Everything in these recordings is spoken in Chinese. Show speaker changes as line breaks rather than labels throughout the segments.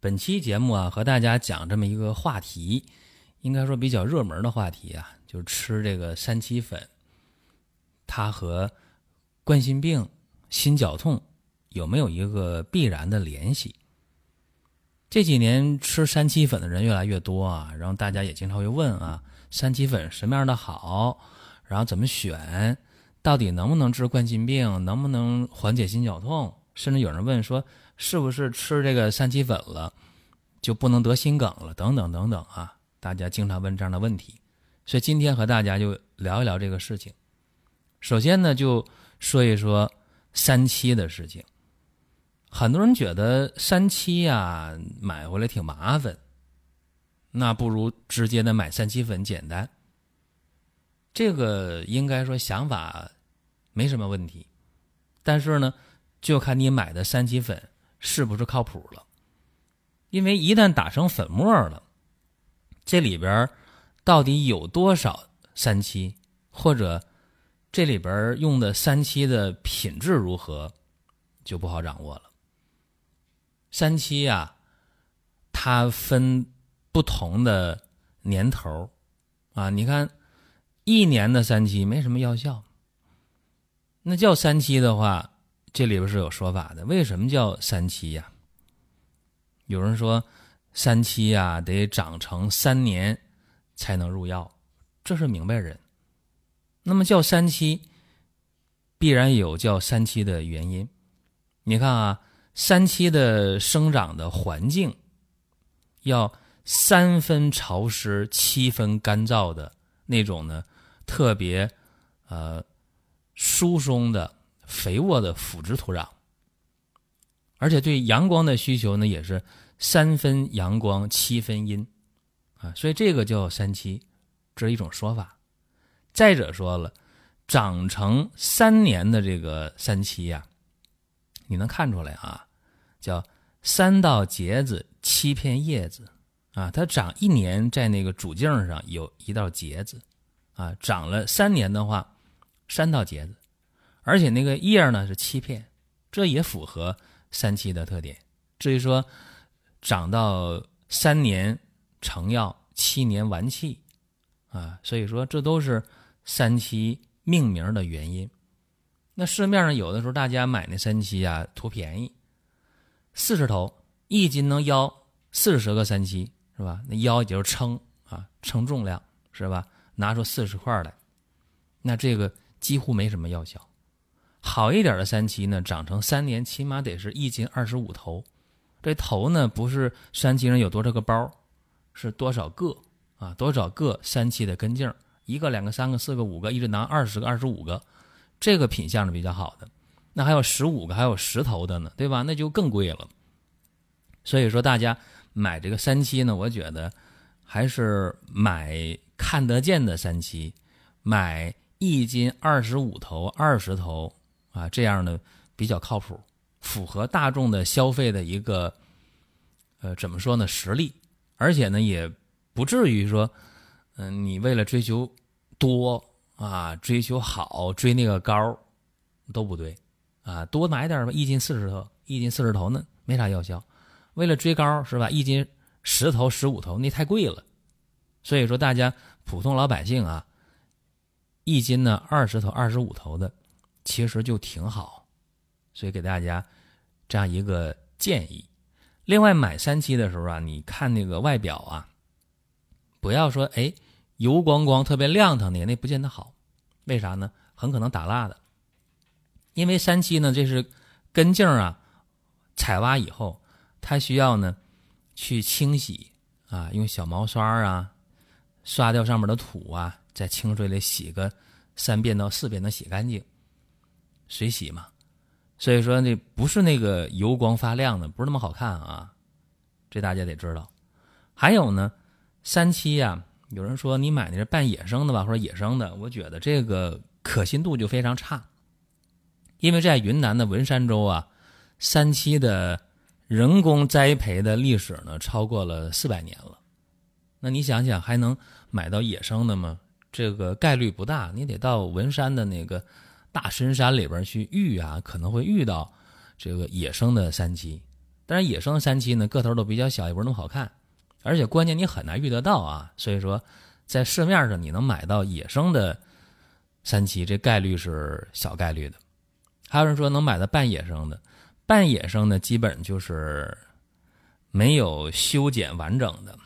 本期节目啊，和大家讲这么一个话题，应该说比较热门的话题啊，就是吃这个三七粉，它和冠心病、心绞痛有没有一个必然的联系？这几年吃三七粉的人越来越多啊，然后大家也经常会问啊，三七粉什么样的好？然后怎么选？到底能不能治冠心病？能不能缓解心绞痛？甚至有人问说。是不是吃这个三七粉了，就不能得心梗了？等等等等啊！大家经常问这样的问题，所以今天和大家就聊一聊这个事情。首先呢，就说一说三七的事情。很多人觉得三七呀买回来挺麻烦，那不如直接的买三七粉简单。这个应该说想法没什么问题，但是呢，就看你买的三七粉。是不是靠谱了？因为一旦打成粉末了，这里边到底有多少三七，或者这里边用的三七的品质如何，就不好掌握了。三七呀，它分不同的年头啊。你看，一年的三七没什么药效，那叫三七的话。这里边是有说法的，为什么叫三七呀？有人说三七呀得长成三年才能入药，这是明白人。那么叫三七，必然有叫三七的原因。你看啊，三七的生长的环境要三分潮湿、七分干燥的那种呢，特别呃疏松的。肥沃的腐殖土壤，而且对阳光的需求呢，也是三分阳光七分阴，啊，所以这个叫三七，这是一种说法。再者说了，长成三年的这个三七呀，你能看出来啊，叫三道节子七片叶子，啊，它长一年在那个主茎上有一道节子，啊，长了三年的话，三道节子。而且那个叶呢是七片，这也符合三七的特点。至于说长到三年成药，七年完气，啊，所以说这都是三七命名的原因。那市面上有的时候大家买那三七啊，图便宜，四十头一斤能腰四十个三七是吧？那腰也就是称啊，称重量是吧？拿出四十块来，那这个几乎没什么药效。好一点的三七呢，长成三年起码得是一斤二十五头。这头呢不是三七上有多少个包，是多少个啊？多少个三七的根茎？一个、两个、三个、四个、五个，一直拿二十个、二十五个，这个品相是比较好的。那还有十五个，还有十头的呢，对吧？那就更贵了。所以说，大家买这个三七呢，我觉得还是买看得见的三七，买一斤二十五头、二十头。啊，这样呢比较靠谱，符合大众的消费的一个，呃，怎么说呢？实力，而且呢也不至于说，嗯，你为了追求多啊，追求好，追那个高，都不对，啊，多买点吧，一斤四十头，一斤四十头呢没啥药效，为了追高是吧？一斤十头、十五头那太贵了，所以说大家普通老百姓啊，一斤呢二十头、二十五头的。其实就挺好，所以给大家这样一个建议。另外，买三七的时候啊，你看那个外表啊，不要说哎油光光、特别亮堂的，那不见得好。为啥呢？很可能打蜡的。因为三七呢，这是根茎啊，采挖以后，它需要呢去清洗啊，用小毛刷啊刷掉上面的土啊，在清水里洗个三遍到四遍，能洗干净。水洗嘛，所以说那不是那个油光发亮的，不是那么好看啊，这大家得知道。还有呢，三七呀，有人说你买的是半野生的吧，或者野生的，我觉得这个可信度就非常差，因为在云南的文山州啊，三七的人工栽培的历史呢超过了四百年了。那你想想，还能买到野生的吗？这个概率不大，你得到文山的那个大深山里边去遇啊，可能会遇到这个野生的三七。但是野生的三七呢，个头都比较小，也不是那么好看。而且关键你很难遇得到啊，所以说在市面上你能买到野生的三七，这概率是小概率的。还有人说能买到半野生的，半野生的基本就是没有修剪完整的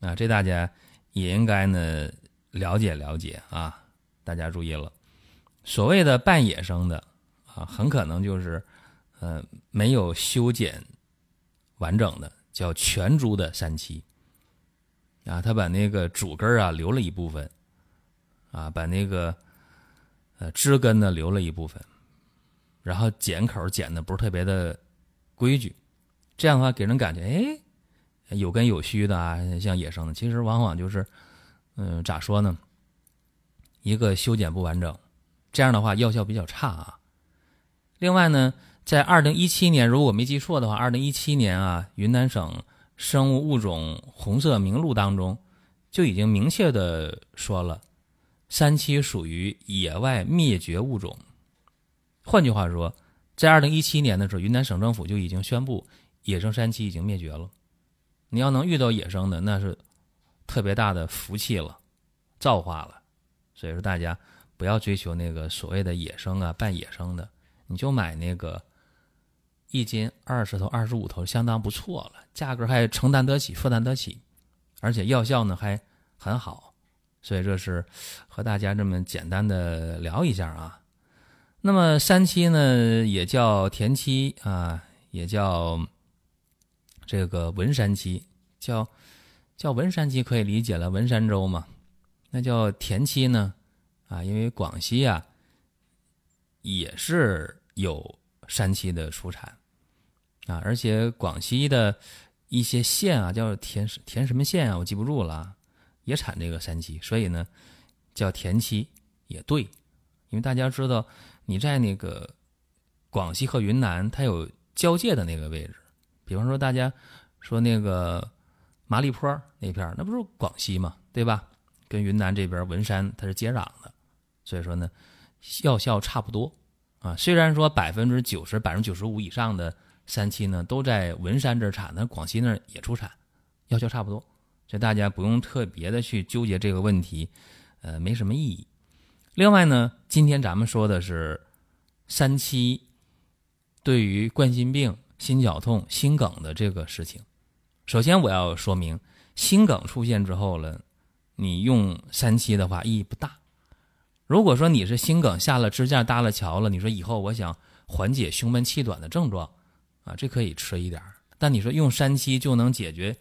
啊，这大家也应该呢了解了解啊。大家注意了，所谓的半野生的啊，很可能就是呃没有修剪完整的。叫全株的三七，啊，他把那个主根啊留了一部分，啊，把那个呃枝根呢留了一部分，然后剪口剪的不是特别的规矩，这样的话给人感觉哎有根有须的啊，像野生的，其实往往就是嗯咋说呢，一个修剪不完整，这样的话药效比较差啊。另外呢。在二零一七年，如果没记错的话，二零一七年啊，云南省生物物种红色名录当中就已经明确的说了，三七属于野外灭绝物种。换句话说，在二零一七年的时候，云南省政府就已经宣布野生三七已经灭绝了。你要能遇到野生的，那是特别大的福气了，造化了。所以说，大家不要追求那个所谓的野生啊、半野生的，你就买那个。一斤二十头、二十五头，相当不错了，价格还承担得起、负担得起，而且药效呢还很好，所以这是和大家这么简单的聊一下啊。那么山七呢，也叫田七啊，也叫这个文山七，叫叫文山七可以理解了，文山州嘛。那叫田七呢啊，因为广西啊也是有。山七的出产啊，而且广西的一些县啊，叫田田什么县啊，我记不住了，也产这个山七，所以呢叫田七也对，因为大家知道你在那个广西和云南，它有交界的那个位置，比方说大家说那个麻栗坡那片那不是广西嘛，对吧？跟云南这边文山它是接壤的，所以说呢药效差不多。啊，虽然说百分之九十、百分之九十五以上的三七呢都在文山这儿产，那广西那儿也出产，药效差不多，所以大家不用特别的去纠结这个问题，呃，没什么意义。另外呢，今天咱们说的是三七对于冠心病、心绞痛、心梗的这个事情。首先我要说明，心梗出现之后了，你用三七的话意义不大。如果说你是心梗下了支架搭了桥了，你说以后我想缓解胸闷气短的症状，啊，这可以吃一点但你说用三七就能解决，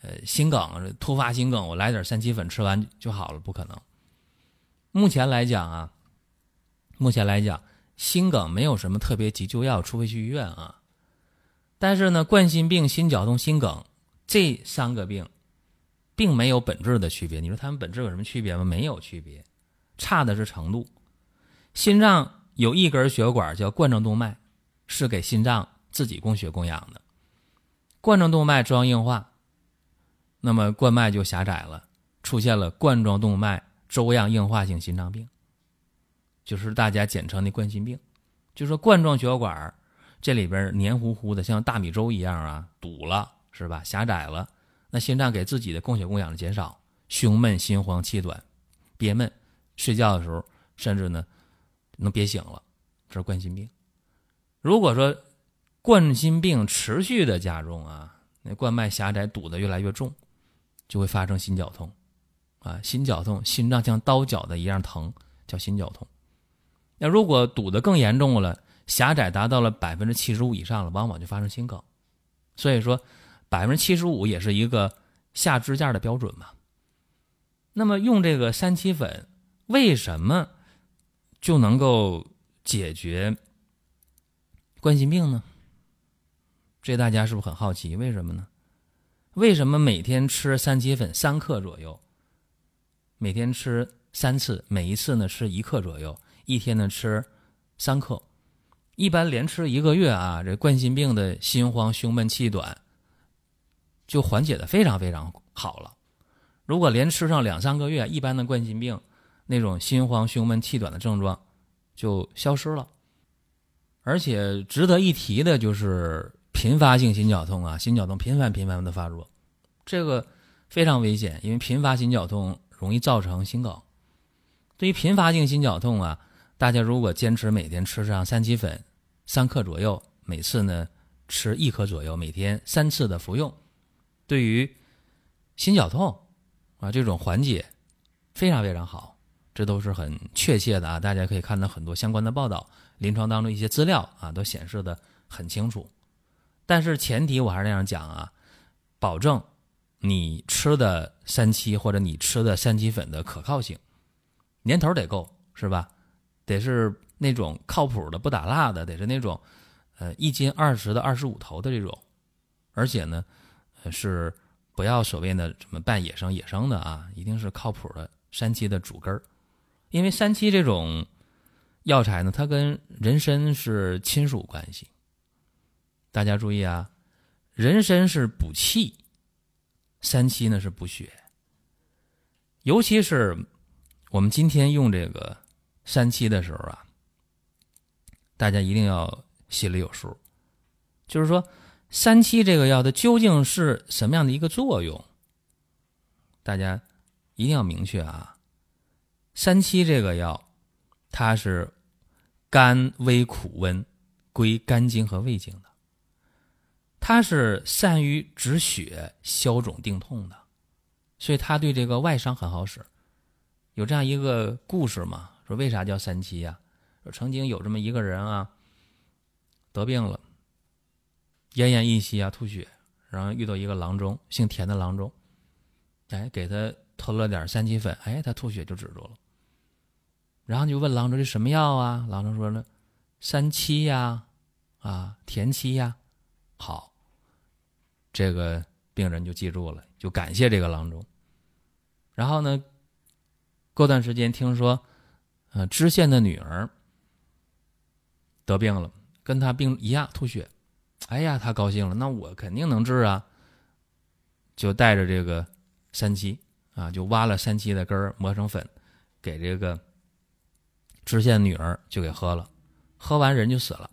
呃，心梗突发心梗，我来点三七粉吃完就好了，不可能。目前来讲啊，目前来讲，心梗没有什么特别急救药，除非去医院啊。但是呢，冠心病、心绞痛、心梗这三个病，并没有本质的区别。你说它们本质有什么区别吗？没有区别。差的是程度，心脏有一根血管叫冠状动脉，是给心脏自己供血供氧的。冠状动脉粥样硬化，那么冠脉就狭窄了，出现了冠状动脉粥样硬化性心脏病，就是大家简称的冠心病。就说冠状血管这里边黏糊糊的，像大米粥一样啊，堵了是吧？狭窄了，那心脏给自己的供血供氧的减少，胸闷、心慌、气短、憋闷。睡觉的时候，甚至呢，能憋醒了，这是冠心病。如果说冠心病持续的加重啊，那冠脉狭窄堵得越来越重，就会发生心绞痛，啊，心绞痛，心脏像刀绞的一样疼，叫心绞痛。那如果堵得更严重了，狭窄达到了百分之七十五以上了，往往就发生心梗。所以说，百分之七十五也是一个下支架的标准嘛。那么用这个三七粉。为什么就能够解决冠心病呢？这大家是不是很好奇？为什么呢？为什么每天吃三七粉三克左右？每天吃三次，每一次呢吃一克左右，一天呢吃三克。一般连吃一个月啊，这冠心病的心慌、胸闷、气短就缓解的非常非常好了。如果连吃上两三个月，一般的冠心病那种心慌、胸闷、气短的症状就消失了。而且值得一提的就是频发性心绞痛啊，心绞痛频繁频繁的发作，这个非常危险，因为频发心绞痛容易造成心梗。对于频发性心绞痛啊。大家如果坚持每天吃上三七粉三克左右，每次呢吃一颗左右，每天三次的服用，对于心绞痛啊这种缓解非常非常好，这都是很确切的啊！大家可以看到很多相关的报道，临床当中一些资料啊都显示的很清楚。但是前提我还是那样讲啊，保证你吃的三七或者你吃的三七粉的可靠性，年头得够，是吧？得是那种靠谱的、不打蜡的，得是那种，呃，一斤二十的、二十五头的这种，而且呢，是不要所谓的什么半野生、野生的啊，一定是靠谱的三七的主根儿。因为三七这种药材呢，它跟人参是亲属关系。大家注意啊，人参是补气，三七呢是补血，尤其是我们今天用这个。三七的时候啊，大家一定要心里有数，就是说三七这个药它究竟是什么样的一个作用？大家一定要明确啊。三七这个药，它是甘微苦温，归肝经和胃经的，它是善于止血、消肿、定痛的，所以它对这个外伤很好使。有这样一个故事嘛？说为啥叫三七呀？说曾经有这么一个人啊，得病了，奄奄一息啊，吐血，然后遇到一个郎中，姓田的郎中，哎，给他吞了点三七粉，哎，他吐血就止住了。然后就问郎中这什么药啊？郎中说了，三七呀，啊，田七呀。好，这个病人就记住了，就感谢这个郎中。然后呢，过段时间听说。啊，知县的女儿得病了，跟他病一样，吐血。哎呀，他高兴了，那我肯定能治啊！就带着这个三七啊，就挖了三七的根儿，磨成粉，给这个知县女儿就给喝了。喝完人就死了，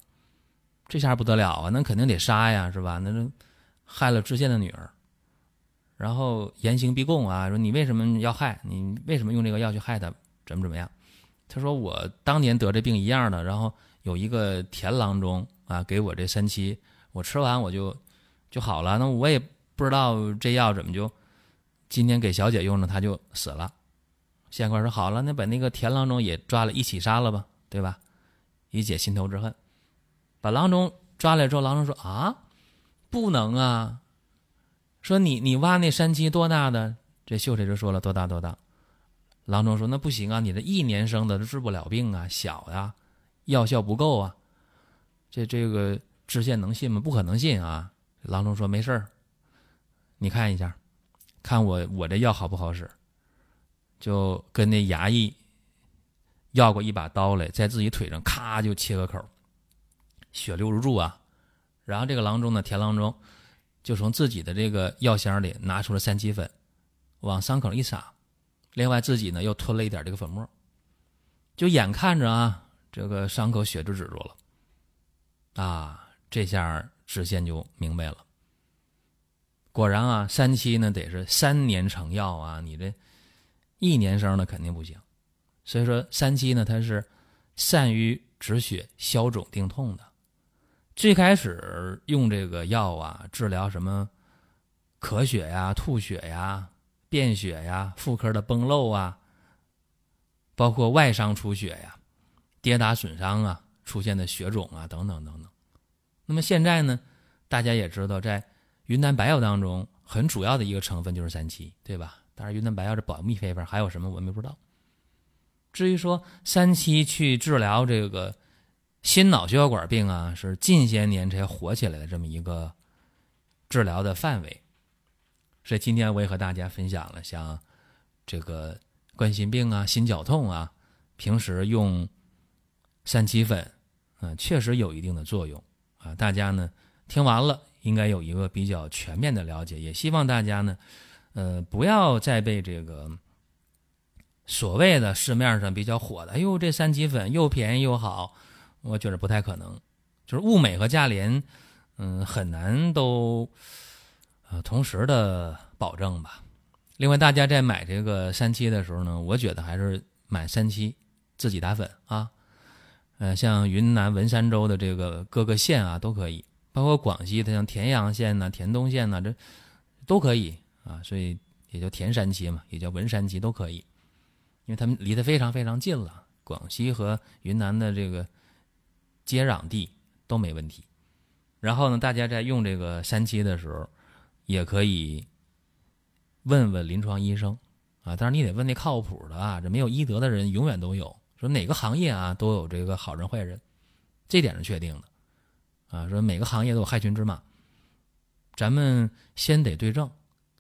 这下不得了啊！那肯定得杀呀，是吧？那就害了知县的女儿，然后严刑逼供啊，说你为什么要害？你为什么用这个药去害他？怎么怎么样？他说：“我当年得这病一样的，然后有一个田郎中啊，给我这三七，我吃完我就就好了。那我也不知道这药怎么就今天给小姐用了，她就死了。”县官说：“好了，那把那个田郎中也抓了一起杀了吧，对吧？以解心头之恨。”把郎中抓来之后，郎中说：“啊，不能啊！说你你挖那山七多大的？这秀才就说了多大多大。”郎中说：“那不行啊，你这一年生的治不了病啊，小呀，药效不够啊。这这个知县能信吗？不可能信啊。”郎中说：“没事儿，你看一下，看我我这药好不好使。”就跟那衙役要过一把刀来，在自己腿上咔就切个口，血流如注啊。然后这个郎中呢，田郎中就从自己的这个药箱里拿出了三七粉，往伤口一撒。另外，自己呢又吞了一点这个粉末，就眼看着啊，这个伤口血就止住了，啊，这下知县就明白了。果然啊，三七呢得是三年成药啊，你这一年生的肯定不行。所以说，三七呢它是善于止血、消肿、定痛的。最开始用这个药啊，治疗什么咳血呀、吐血呀。便血呀，妇科的崩漏啊，包括外伤出血呀，跌打损伤啊，出现的血肿啊，等等等等。那么现在呢，大家也知道，在云南白药当中，很主要的一个成分就是三七，对吧？当然，云南白药这保密配方还有什么我们不知道。至于说三七去治疗这个心脑血管病啊，是近些年才火起来的这么一个治疗的范围。所以今天我也和大家分享了，像这个冠心病啊、心绞痛啊，平时用三七粉，嗯，确实有一定的作用啊。大家呢听完了，应该有一个比较全面的了解。也希望大家呢，呃，不要再被这个所谓的市面上比较火的，哎呦，这三七粉又便宜又好。我觉得不太可能，就是物美和价廉，嗯，很难都呃同时的保证吧。另外，大家在买这个三七的时候呢，我觉得还是买三七自己打粉啊。呃，像云南文山州的这个各个县啊都可以，包括广西的像田阳县呐、田东县呐，这都可以啊。所以也叫田山七嘛，也叫文山七都可以，因为他们离得非常非常近了。广西和云南的这个。接壤地都没问题，然后呢，大家在用这个三七的时候，也可以问问临床医生啊。当然你得问那靠谱的啊，这没有医德的人永远都有。说哪个行业啊都有这个好人坏人，这点是确定的啊。说每个行业都有害群之马，咱们先得对症。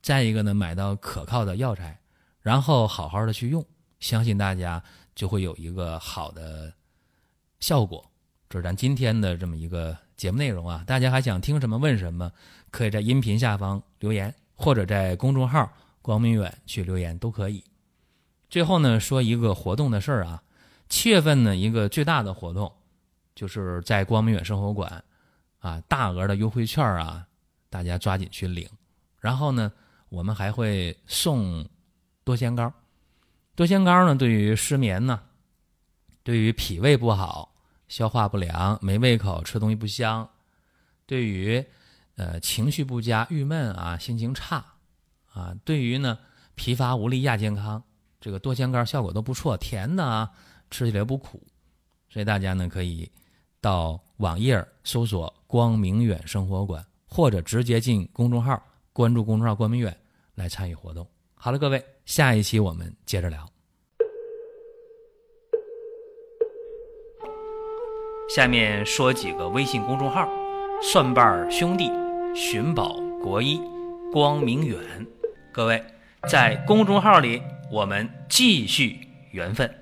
再一个呢，买到可靠的药材，然后好好的去用，相信大家就会有一个好的效果。这是咱今天的这么一个节目内容啊！大家还想听什么问什么，可以在音频下方留言，或者在公众号“光明远”去留言都可以。最后呢，说一个活动的事儿啊，七月份呢一个最大的活动，就是在光明远生活馆啊，大额的优惠券啊，大家抓紧去领。然后呢，我们还会送多仙膏。多仙膏呢，对于失眠呢，对于脾胃不好。消化不良、没胃口、吃东西不香，对于呃情绪不佳、郁闷啊、心情差啊，对于呢疲乏无力、亚健康，这个多仙膏效果都不错，甜的啊，吃起来不苦，所以大家呢可以到网页搜索“光明远生活馆”，或者直接进公众号关注公众号“光明远”来参与活动。好了，各位，下一期我们接着聊。下面说几个微信公众号：蒜瓣兄弟、寻宝国医、光明远。各位在公众号里，我们继续缘分。